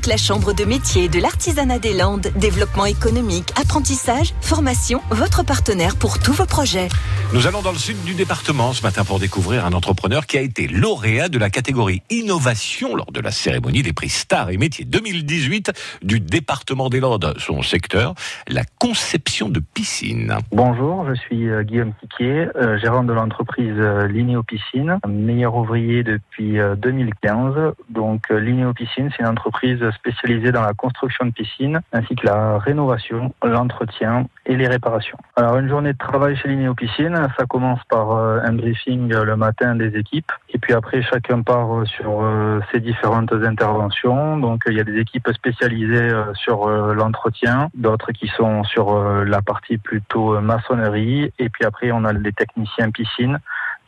avec la Chambre de métier de l'artisanat des Landes. Développement économique, apprentissage, formation, votre partenaire pour tous vos projets. Nous allons dans le sud du département ce matin pour découvrir un entrepreneur qui a été lauréat de la catégorie innovation lors de la cérémonie des prix Stars et métiers 2018 du département des Landes. Son secteur, la conception de piscines. Bonjour, je suis euh, Guillaume Tiquier, euh, gérant de l'entreprise euh, Linéo Piscine, meilleur ouvrier depuis 2015. Donc Linéo Piscine, c'est une entreprise spécialisée dans la construction de piscines ainsi que la rénovation, l'entretien et les réparations. Alors une journée de travail chez Linéo Piscine, ça commence par un briefing le matin des équipes et puis après chacun part sur ses différentes interventions. Donc il y a des équipes spécialisées sur l'entretien, d'autres qui sont sur la partie plutôt maçonnerie et puis après on a les techniciens piscine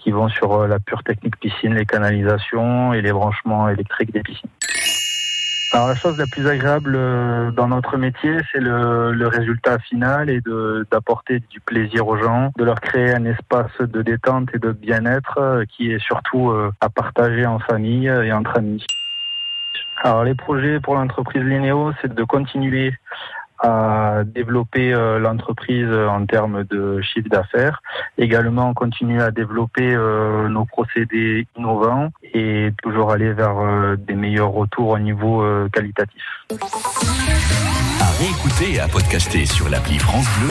qui vont sur euh, la pure technique piscine, les canalisations et les branchements électriques des piscines. Alors la chose la plus agréable euh, dans notre métier, c'est le, le, résultat final et d'apporter du plaisir aux gens, de leur créer un espace de détente et de bien-être euh, qui est surtout à partager en famille et entre amis. Alors les projets pour l'entreprise Linéo, c'est de continuer à développer euh, l'entreprise en termes de chiffre d'affaires. Également, on continue à développer euh, nos procédés innovants et toujours aller vers euh, des meilleurs retours au niveau qualitatif. À réécouter et à podcaster sur l'appli France Bleu.